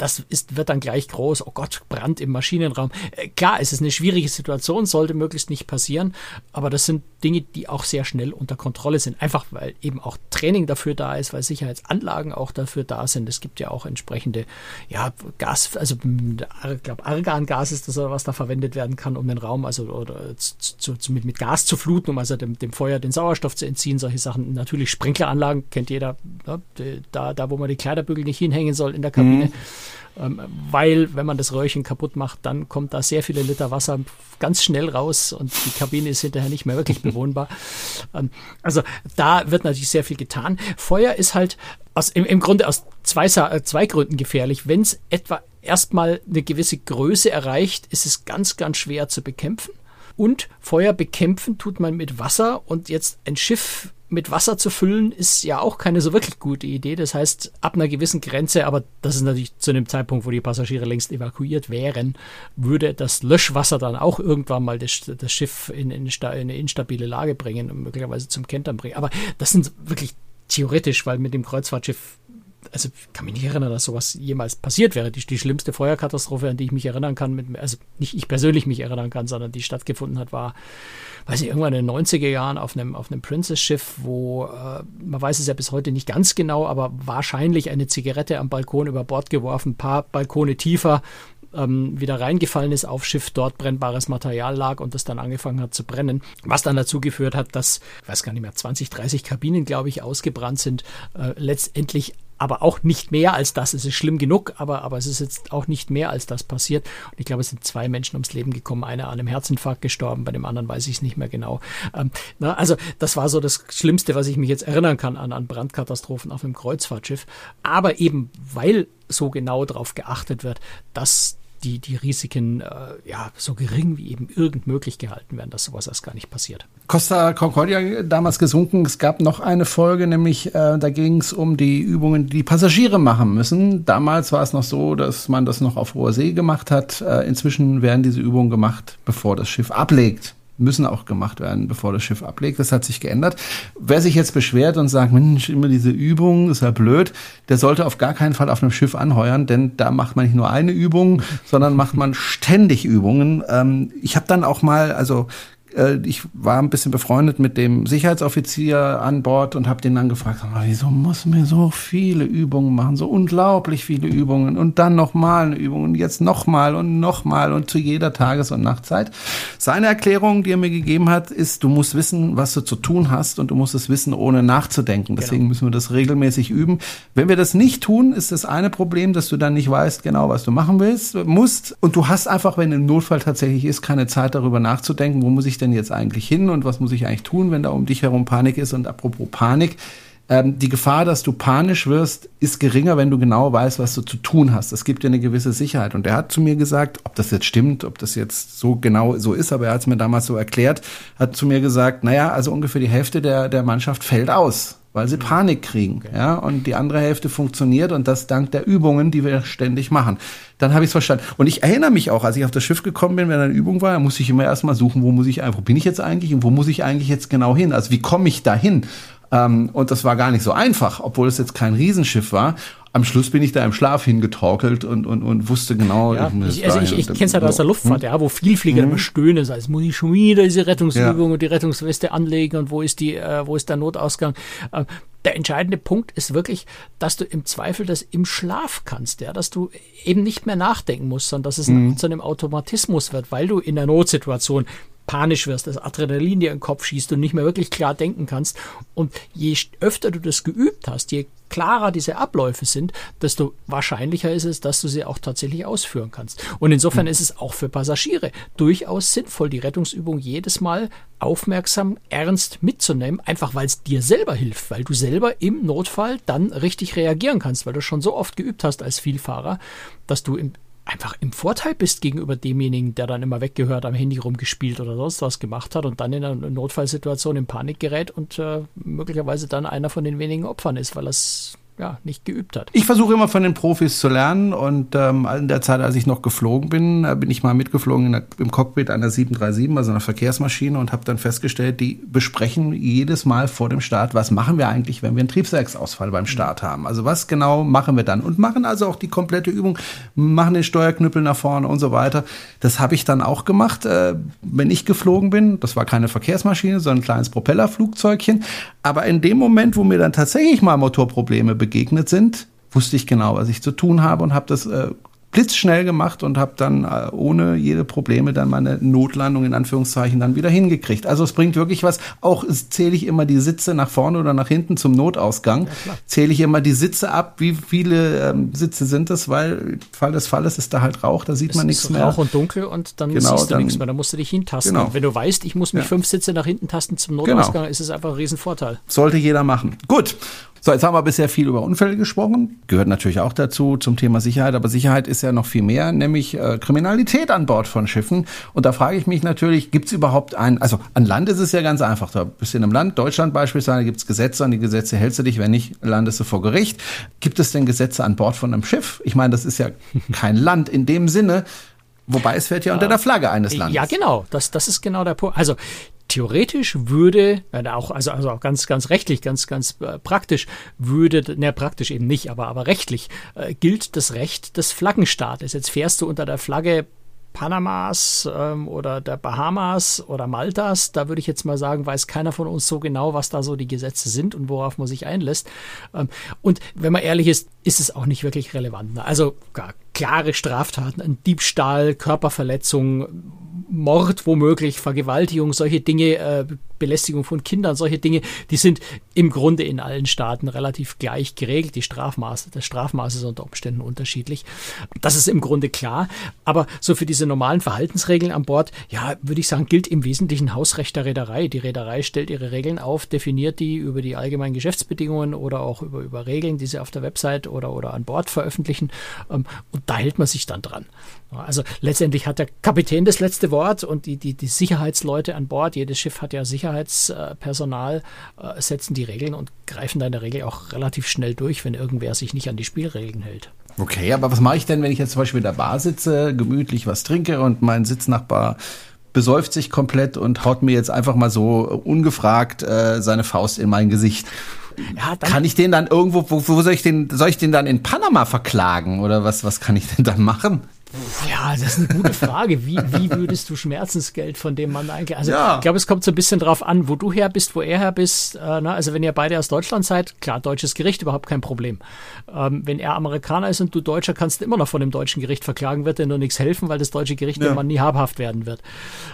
das ist, wird dann gleich groß. Oh Gott, Brand im Maschinenraum. Äh, klar, es ist eine schwierige Situation, sollte möglichst nicht passieren, aber das sind Dinge, die auch sehr schnell unter Kontrolle sind. Einfach weil eben auch Training dafür da ist, weil Sicherheitsanlagen auch dafür da sind. Es gibt ja auch entsprechende, ja, Gas, also ich glaube, Argangas ist das, was da verwendet werden kann, um den Raum, also oder zu, zu, mit, mit Gas zu fluten, um also dem, dem Feuer den Sauerstoff zu entziehen. Solche Sachen. Natürlich Sprinkleranlagen kennt jeder, ne? da, da wo man die Kleiderbügel nicht hinhängen soll in der Kabine. Mhm weil wenn man das Röhrchen kaputt macht, dann kommt da sehr viele Liter Wasser ganz schnell raus und die Kabine ist hinterher nicht mehr wirklich bewohnbar. Ähm, also da wird natürlich sehr viel getan. Feuer ist halt aus, im, im Grunde aus zwei, äh, zwei Gründen gefährlich. Wenn es etwa erstmal eine gewisse Größe erreicht, ist es ganz, ganz schwer zu bekämpfen. Und Feuer bekämpfen tut man mit Wasser und jetzt ein Schiff mit Wasser zu füllen, ist ja auch keine so wirklich gute Idee. Das heißt, ab einer gewissen Grenze, aber das ist natürlich zu einem Zeitpunkt, wo die Passagiere längst evakuiert wären, würde das Löschwasser dann auch irgendwann mal das, das Schiff in, in, in, eine instabile Lage bringen und möglicherweise zum Kentern bringen. Aber das sind wirklich theoretisch, weil mit dem Kreuzfahrtschiff also ich kann mich nicht erinnern, dass sowas jemals passiert wäre. Die, die schlimmste Feuerkatastrophe, an die ich mich erinnern kann, mit, also nicht ich persönlich mich erinnern kann, sondern die stattgefunden hat, war, weiß ich, irgendwann in den 90er Jahren auf einem, auf einem Princess-Schiff, wo, äh, man weiß es ja bis heute nicht ganz genau, aber wahrscheinlich eine Zigarette am Balkon über Bord geworfen, paar Balkone tiefer, ähm, wieder reingefallen ist auf Schiff, dort brennbares Material lag und das dann angefangen hat zu brennen, was dann dazu geführt hat, dass, ich weiß gar nicht mehr, 20, 30 Kabinen, glaube ich, ausgebrannt sind, äh, letztendlich aber auch nicht mehr als das. Es ist schlimm genug, aber, aber es ist jetzt auch nicht mehr als das passiert. Und ich glaube, es sind zwei Menschen ums Leben gekommen. Einer an einem Herzinfarkt gestorben, bei dem anderen weiß ich es nicht mehr genau. Ähm, na, also das war so das Schlimmste, was ich mich jetzt erinnern kann an, an Brandkatastrophen auf einem Kreuzfahrtschiff. Aber eben, weil so genau darauf geachtet wird, dass die, die Risiken äh, ja, so gering wie eben irgend möglich gehalten werden, dass sowas erst gar nicht passiert. Costa Concordia damals gesunken. Es gab noch eine Folge, nämlich äh, da ging es um die Übungen, die Passagiere machen müssen. Damals war es noch so, dass man das noch auf hoher See gemacht hat. Äh, inzwischen werden diese Übungen gemacht, bevor das Schiff ablegt müssen auch gemacht werden, bevor das Schiff ablegt. Das hat sich geändert. Wer sich jetzt beschwert und sagt, Mensch, immer diese Übung, ist ja blöd, der sollte auf gar keinen Fall auf einem Schiff anheuern, denn da macht man nicht nur eine Übung, sondern macht man ständig Übungen. Ähm, ich habe dann auch mal, also äh, ich war ein bisschen befreundet mit dem Sicherheitsoffizier an Bord und habe den dann gefragt, wieso muss mir so viele Übungen machen, so unglaublich viele Übungen und dann nochmal eine Übung und jetzt nochmal und nochmal und zu jeder Tages- und Nachtzeit. Seine Erklärung, die er mir gegeben hat, ist, du musst wissen, was du zu tun hast und du musst es wissen, ohne nachzudenken. Deswegen genau. müssen wir das regelmäßig üben. Wenn wir das nicht tun, ist das eine Problem, dass du dann nicht weißt genau, was du machen willst, musst und du hast einfach, wenn ein Notfall tatsächlich ist, keine Zeit darüber nachzudenken, wo muss ich denn jetzt eigentlich hin und was muss ich eigentlich tun, wenn da um dich herum Panik ist? Und apropos Panik, ähm, die Gefahr, dass du panisch wirst, ist geringer, wenn du genau weißt, was du zu tun hast. Das gibt dir eine gewisse Sicherheit. Und er hat zu mir gesagt, ob das jetzt stimmt, ob das jetzt so genau so ist, aber er hat es mir damals so erklärt, hat zu mir gesagt, naja, also ungefähr die Hälfte der, der Mannschaft fällt aus weil sie Panik kriegen, okay. ja, und die andere Hälfte funktioniert und das dank der Übungen, die wir ständig machen. Dann habe ich es verstanden. Und ich erinnere mich auch, als ich auf das Schiff gekommen bin, wenn eine Übung war, muss ich immer erstmal suchen, wo muss ich, wo bin ich jetzt eigentlich und wo muss ich eigentlich jetzt genau hin? Also wie komme ich da hin? Ähm, und das war gar nicht so einfach, obwohl es jetzt kein Riesenschiff war am Schluss bin ich da im Schlaf hingetorkelt und, und, und wusste genau. Ja, ich, also ich, ich kenne es halt aus der Luftfahrt, hm? ja, wo Vielflieger mhm. immer stöhnen, sei es muss ich schon wieder diese Rettungsübung ja. und die Rettungsweste anlegen und wo ist die, äh, wo ist der Notausgang. Äh, der entscheidende Punkt ist wirklich, dass du im Zweifel das im Schlaf kannst, ja, dass du eben nicht mehr nachdenken musst, sondern dass es mhm. zu einem Automatismus wird, weil du in der Notsituation panisch wirst, das Adrenalin dir in den Kopf schießt und nicht mehr wirklich klar denken kannst. Und je öfter du das geübt hast, je klarer diese Abläufe sind, desto wahrscheinlicher ist es, dass du sie auch tatsächlich ausführen kannst. Und insofern mhm. ist es auch für Passagiere durchaus sinnvoll, die Rettungsübung jedes Mal aufmerksam, ernst mitzunehmen, einfach weil es dir selber hilft, weil du selber im Notfall dann richtig reagieren kannst, weil du schon so oft geübt hast als Vielfahrer, dass du im einfach im Vorteil bist gegenüber demjenigen, der dann immer weggehört, am Handy rumgespielt oder sonst was gemacht hat und dann in einer Notfallsituation in Panik gerät und äh, möglicherweise dann einer von den wenigen Opfern ist, weil es ja, nicht geübt hat. Ich versuche immer von den Profis zu lernen und ähm, in der Zeit, als ich noch geflogen bin, äh, bin ich mal mitgeflogen der, im Cockpit einer 737, also einer Verkehrsmaschine und habe dann festgestellt, die besprechen jedes Mal vor dem Start, was machen wir eigentlich, wenn wir einen Triebwerksausfall beim Start haben. Also was genau machen wir dann und machen also auch die komplette Übung, machen den Steuerknüppel nach vorne und so weiter. Das habe ich dann auch gemacht, äh, wenn ich geflogen bin. Das war keine Verkehrsmaschine, sondern ein kleines Propellerflugzeugchen. Aber in dem Moment, wo mir dann tatsächlich mal Motorprobleme begegnet sind, wusste ich genau, was ich zu tun habe und habe das äh, blitzschnell gemacht und habe dann äh, ohne jede Probleme dann meine Notlandung in Anführungszeichen dann wieder hingekriegt. Also es bringt wirklich was. Auch zähle ich immer die Sitze nach vorne oder nach hinten zum Notausgang. Ja, zähle ich immer die Sitze ab, wie viele ähm, Sitze sind das, weil Fall des Falles ist da halt Rauch, da sieht es man nichts mehr. Rauch und dunkel und dann genau, siehst du nichts mehr, da musst du dich hintasten. Genau. Und wenn du weißt, ich muss mich ja. fünf Sitze nach hinten tasten zum genau. Notausgang, genau. ist es einfach ein Riesenvorteil. Sollte jeder machen. Gut. So, jetzt haben wir bisher viel über Unfälle gesprochen. Gehört natürlich auch dazu zum Thema Sicherheit, aber Sicherheit ist ja noch viel mehr, nämlich äh, Kriminalität an Bord von Schiffen. Und da frage ich mich natürlich, gibt es überhaupt ein, also an Land ist es ja ganz einfach. Da bist du in einem Land, Deutschland beispielsweise, gibt es Gesetze, an die Gesetze hältst du dich, wenn nicht, landest du vor Gericht. Gibt es denn Gesetze an Bord von einem Schiff? Ich meine, das ist ja kein Land in dem Sinne. Wobei es fährt ja unter der Flagge eines Landes. Ja, genau. Das, das ist genau der Punkt. Also theoretisch würde, auch, also, also auch ganz, ganz rechtlich, ganz, ganz äh, praktisch, würde, ne, praktisch eben nicht, aber, aber rechtlich äh, gilt das Recht des Flaggenstaates. Jetzt fährst du unter der Flagge Panamas ähm, oder der Bahamas oder Maltas, da würde ich jetzt mal sagen, weiß keiner von uns so genau, was da so die Gesetze sind und worauf man sich einlässt. Ähm, und wenn man ehrlich ist, ist es auch nicht wirklich relevant. Also gar klare Straftaten, ein Diebstahl, Körperverletzung, Mord womöglich, Vergewaltigung, solche Dinge, äh, Belästigung von Kindern, solche Dinge, die sind im Grunde in allen Staaten relativ gleich geregelt. Die Strafmaße, das Strafmaß ist unter Umständen unterschiedlich. Das ist im Grunde klar. Aber so für diese normalen Verhaltensregeln an Bord, ja, würde ich sagen, gilt im Wesentlichen Hausrecht der Reederei. Die Reederei stellt ihre Regeln auf, definiert die über die allgemeinen Geschäftsbedingungen oder auch über, über Regeln, die sie auf der Website oder, oder an Bord veröffentlichen. Ähm, und da hält man sich dann dran. Also letztendlich hat der Kapitän das letzte Wort und die, die, die Sicherheitsleute an Bord, jedes Schiff hat ja Sicherheitspersonal, äh, setzen die Regeln und greifen da in der Regel auch relativ schnell durch, wenn irgendwer sich nicht an die Spielregeln hält. Okay, aber was mache ich denn, wenn ich jetzt zum Beispiel in der Bar sitze, gemütlich was trinke und mein Sitznachbar besäuft sich komplett und haut mir jetzt einfach mal so ungefragt äh, seine Faust in mein Gesicht? Ja, kann ich den dann irgendwo, wo, wo soll ich den, soll ich den dann in Panama verklagen oder was, was kann ich denn dann machen? Ja, das ist eine gute Frage. Wie, wie würdest du Schmerzensgeld von dem Mann eigentlich? Also ja. ich glaube, es kommt so ein bisschen drauf an, wo du her bist, wo er her bist. Äh, ne? Also wenn ihr beide aus Deutschland seid, klar, deutsches Gericht, überhaupt kein Problem. Ähm, wenn er Amerikaner ist und du Deutscher, kannst du immer noch von dem deutschen Gericht verklagen, wird dir nur nichts helfen, weil das deutsche Gericht ja. dem Mann nie habhaft werden wird.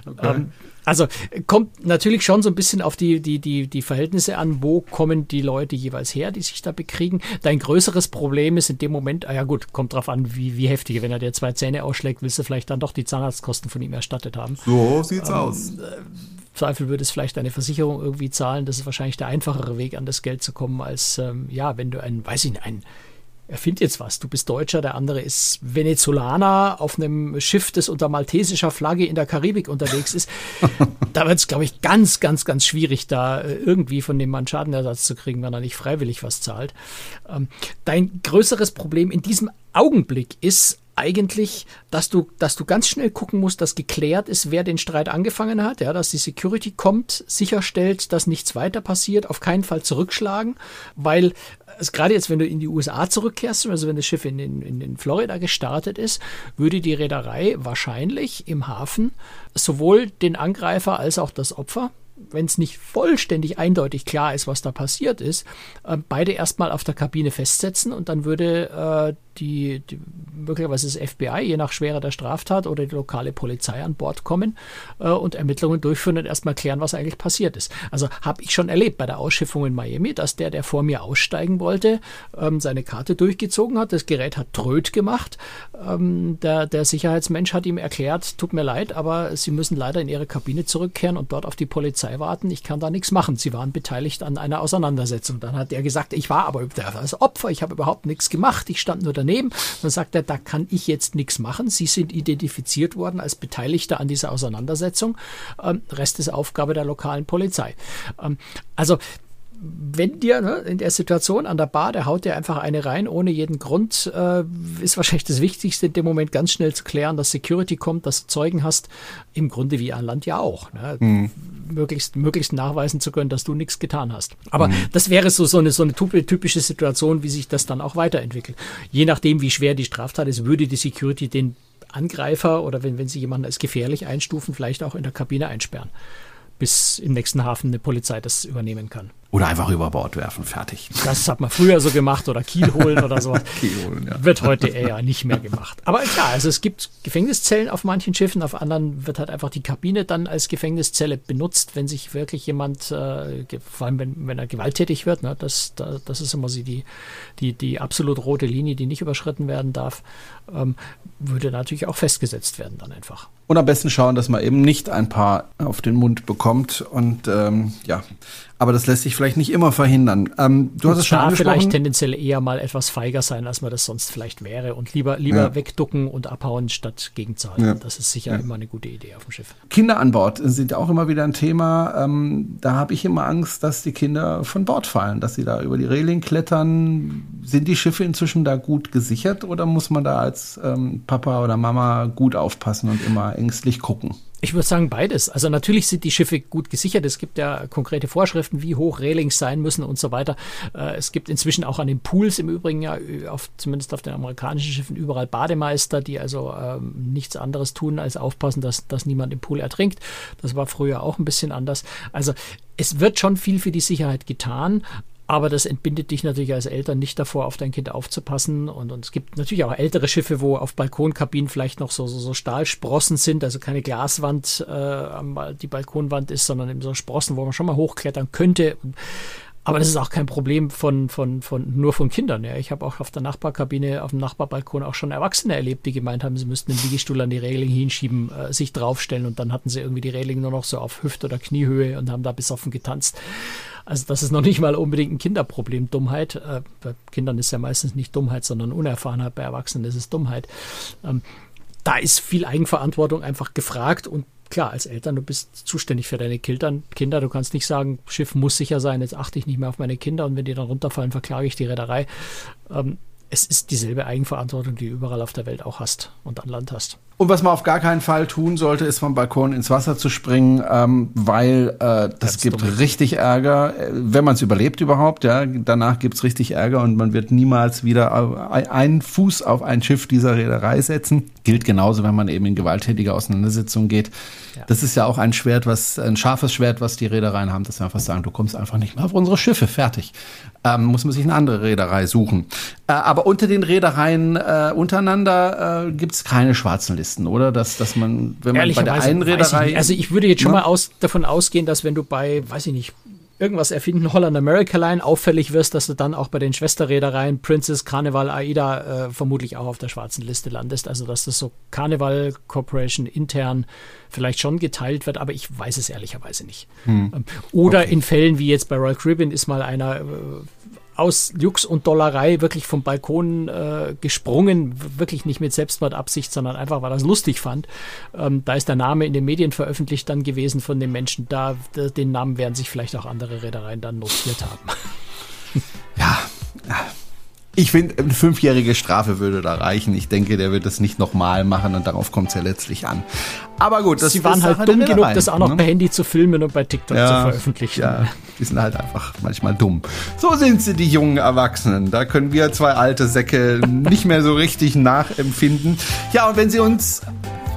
Okay. Ähm, also kommt natürlich schon so ein bisschen auf die, die, die, die Verhältnisse an, wo kommen die Leute jeweils her, die sich da bekriegen. Dein größeres Problem ist in dem Moment, ah ja gut, kommt drauf an, wie, wie heftig. Wenn er dir zwei Zähne ausschlägt, willst du vielleicht dann doch die Zahnarztkosten von ihm erstattet haben. So sieht's ähm, aus. Äh, Zweifel würde es vielleicht eine Versicherung irgendwie zahlen. Das ist wahrscheinlich der einfachere Weg, an das Geld zu kommen, als ähm, ja, wenn du ein, weiß ich nicht, ein erfind jetzt was. Du bist Deutscher, der andere ist Venezolaner auf einem Schiff, das unter maltesischer Flagge in der Karibik unterwegs ist. da wird es, glaube ich, ganz, ganz, ganz schwierig, da äh, irgendwie von dem Mann Schadenersatz zu kriegen, wenn er nicht freiwillig was zahlt. Ähm, dein größeres Problem in diesem Augenblick ist eigentlich, dass du, dass du ganz schnell gucken musst, dass geklärt ist, wer den Streit angefangen hat, ja, dass die Security kommt, sicherstellt, dass nichts weiter passiert, auf keinen Fall zurückschlagen, weil also gerade jetzt, wenn du in die USA zurückkehrst, also wenn das Schiff in, in, in Florida gestartet ist, würde die Reederei wahrscheinlich im Hafen sowohl den Angreifer als auch das Opfer wenn es nicht vollständig eindeutig klar ist, was da passiert ist, äh, beide erstmal auf der Kabine festsetzen und dann würde äh, die, die, möglicherweise das FBI, je nach Schwere der Straftat oder die lokale Polizei an Bord kommen äh, und Ermittlungen durchführen und erstmal klären, was eigentlich passiert ist. Also habe ich schon erlebt bei der Ausschiffung in Miami, dass der, der vor mir aussteigen wollte, ähm, seine Karte durchgezogen hat, das Gerät hat tröd gemacht. Ähm, der, der Sicherheitsmensch hat ihm erklärt, tut mir leid, aber Sie müssen leider in Ihre Kabine zurückkehren und dort auf die Polizei Polizei warten, ich kann da nichts machen. Sie waren beteiligt an einer Auseinandersetzung. Dann hat er gesagt, ich war aber das Opfer, ich habe überhaupt nichts gemacht, ich stand nur daneben. Dann sagt er, da kann ich jetzt nichts machen. Sie sind identifiziert worden als Beteiligter an dieser Auseinandersetzung. Ähm, Rest ist Aufgabe der lokalen Polizei. Ähm, also wenn dir ne, in der Situation an der Bar, der haut dir einfach eine rein ohne jeden Grund, äh, ist wahrscheinlich das Wichtigste in dem Moment ganz schnell zu klären, dass Security kommt, dass du Zeugen hast, im Grunde wie an Land ja auch. Ne? Mhm. Möglichst, möglichst nachweisen zu können, dass du nichts getan hast. Aber mhm. das wäre so, so, eine, so eine typische Situation, wie sich das dann auch weiterentwickelt. Je nachdem, wie schwer die Straftat ist, würde die Security den Angreifer oder wenn, wenn sie jemanden als gefährlich einstufen, vielleicht auch in der Kabine einsperren, bis im nächsten Hafen eine Polizei das übernehmen kann. Oder einfach über Bord werfen, fertig. Das hat man früher so gemacht oder Kiel holen oder so. Kiel holen, ja. Wird heute eher nicht mehr gemacht. Aber klar, also es gibt Gefängniszellen auf manchen Schiffen, auf anderen wird halt einfach die Kabine dann als Gefängniszelle benutzt, wenn sich wirklich jemand, äh, vor allem wenn, wenn er gewalttätig wird, ne, das, da, das ist immer so die, die, die absolut rote Linie, die nicht überschritten werden darf, ähm, würde natürlich auch festgesetzt werden dann einfach. Und am besten schauen, dass man eben nicht ein paar auf den Mund bekommt und ähm, ja, aber das lässt sich vielleicht nicht immer verhindern. Ähm, du hast es schon angesprochen. vielleicht tendenziell eher mal etwas feiger sein, als man das sonst vielleicht wäre und lieber, lieber ja. wegducken und abhauen, statt gegenzuhalten. Ja. Das ist sicher ja. immer eine gute Idee auf dem Schiff. Kinder an Bord sind auch immer wieder ein Thema. Ähm, da habe ich immer Angst, dass die Kinder von Bord fallen, dass sie da über die Reling klettern. Sind die Schiffe inzwischen da gut gesichert oder muss man da als als ähm, Papa oder Mama gut aufpassen und immer ängstlich gucken? Ich würde sagen beides. Also natürlich sind die Schiffe gut gesichert. Es gibt ja konkrete Vorschriften, wie hoch Railings sein müssen und so weiter. Äh, es gibt inzwischen auch an den Pools im Übrigen ja, auf, zumindest auf den amerikanischen Schiffen, überall Bademeister, die also ähm, nichts anderes tun, als aufpassen, dass, dass niemand im Pool ertrinkt. Das war früher auch ein bisschen anders. Also es wird schon viel für die Sicherheit getan, aber das entbindet dich natürlich als Eltern nicht davor, auf dein Kind aufzupassen. Und, und es gibt natürlich auch ältere Schiffe, wo auf Balkonkabinen vielleicht noch so, so, so Stahlsprossen sind, also keine Glaswand, äh, die Balkonwand ist, sondern eben so Sprossen, wo man schon mal hochklettern könnte. Aber das ist auch kein Problem von, von, von nur von Kindern. Ja. Ich habe auch auf der Nachbarkabine, auf dem Nachbarbalkon auch schon Erwachsene erlebt, die gemeint haben, sie müssten den Liegestuhl an die Reling hinschieben, äh, sich draufstellen und dann hatten sie irgendwie die Reling nur noch so auf Hüft- oder Kniehöhe und haben da besoffen getanzt. Also das ist noch nicht mal unbedingt ein Kinderproblem, Dummheit. Äh, bei Kindern ist ja meistens nicht Dummheit, sondern Unerfahrenheit. Bei Erwachsenen ist es Dummheit. Ähm, da ist viel Eigenverantwortung einfach gefragt und klar, als Eltern, du bist zuständig für deine Kinder. Du kannst nicht sagen, Schiff muss sicher sein, jetzt achte ich nicht mehr auf meine Kinder und wenn die dann runterfallen, verklage ich die Reederei. Ähm, es ist dieselbe Eigenverantwortung, die du überall auf der Welt auch hast und an Land hast. Und was man auf gar keinen Fall tun sollte, ist vom Balkon ins Wasser zu springen, ähm, weil äh, das Ganz gibt dumm. richtig Ärger, äh, wenn man es überlebt überhaupt. Ja, danach gibt's richtig Ärger und man wird niemals wieder einen Fuß auf ein Schiff dieser Reederei setzen. Gilt genauso, wenn man eben in gewalttätige Auseinandersetzungen geht. Ja. Das ist ja auch ein Schwert, was ein scharfes Schwert, was die Reedereien haben, dass sie einfach sagen, du kommst einfach nicht mehr auf unsere Schiffe, fertig. Ähm, muss man sich eine andere Reederei suchen. Äh, aber unter den Reedereien äh, untereinander äh, gibt's keine schwarzen Listen. Listen, oder? Dass, dass man, wenn man bei der einen Reederei. Also ich würde jetzt schon ne? mal aus, davon ausgehen, dass wenn du bei, weiß ich nicht, irgendwas erfinden, Holland America Line, auffällig wirst, dass du dann auch bei den Schwesterreedereien Princess, Carnival, AIDA äh, vermutlich auch auf der schwarzen Liste landest. Also dass das so Carnival Corporation intern vielleicht schon geteilt wird, aber ich weiß es ehrlicherweise nicht. Hm. Ähm, oder okay. in Fällen wie jetzt bei Royal Caribbean ist mal einer äh, aus Jux und Dollerei wirklich vom Balkon äh, gesprungen, wirklich nicht mit Selbstmordabsicht, sondern einfach, weil er es lustig fand. Ähm, da ist der Name in den Medien veröffentlicht dann gewesen von dem Menschen. Da, den Namen werden sich vielleicht auch andere Reedereien dann notiert haben. Ja, ich finde, eine fünfjährige Strafe würde da reichen. Ich denke, der wird das nicht nochmal machen und darauf kommt es ja letztlich an. Aber gut, das Sie waren halt dumm genug, das auch noch ne? per Handy zu filmen und bei TikTok ja, zu veröffentlichen. Ja, die sind halt einfach manchmal dumm. So sind sie, die jungen Erwachsenen. Da können wir zwei alte Säcke nicht mehr so richtig nachempfinden. Ja, und wenn Sie uns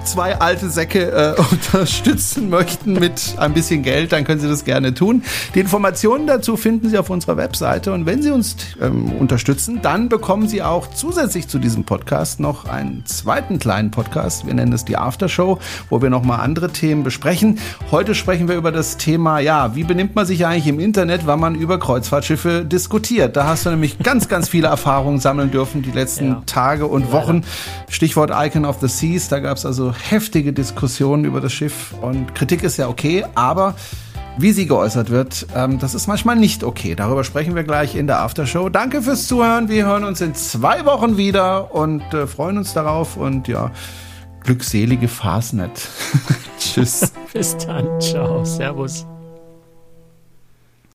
zwei alte Säcke äh, unterstützen möchten mit ein bisschen Geld, dann können Sie das gerne tun. Die Informationen dazu finden Sie auf unserer Webseite. Und wenn Sie uns ähm, unterstützen, dann bekommen Sie auch zusätzlich zu diesem Podcast noch einen zweiten kleinen Podcast. Wir nennen es die Aftershow, wo wir nochmal andere Themen besprechen. Heute sprechen wir über das Thema, ja, wie benimmt man sich eigentlich im Internet, wenn man über Kreuzfahrtschiffe diskutiert. Da hast du nämlich ganz, ganz viele Erfahrungen sammeln dürfen die letzten ja. Tage und Wochen. Stichwort Icon of the Seas, da gab es also heftige Diskussionen über das Schiff und Kritik ist ja okay, aber wie sie geäußert wird, ähm, das ist manchmal nicht okay. Darüber sprechen wir gleich in der Aftershow. Danke fürs Zuhören. Wir hören uns in zwei Wochen wieder und äh, freuen uns darauf und ja, glückselige Fastnet. Tschüss. Bis dann. Ciao. Servus.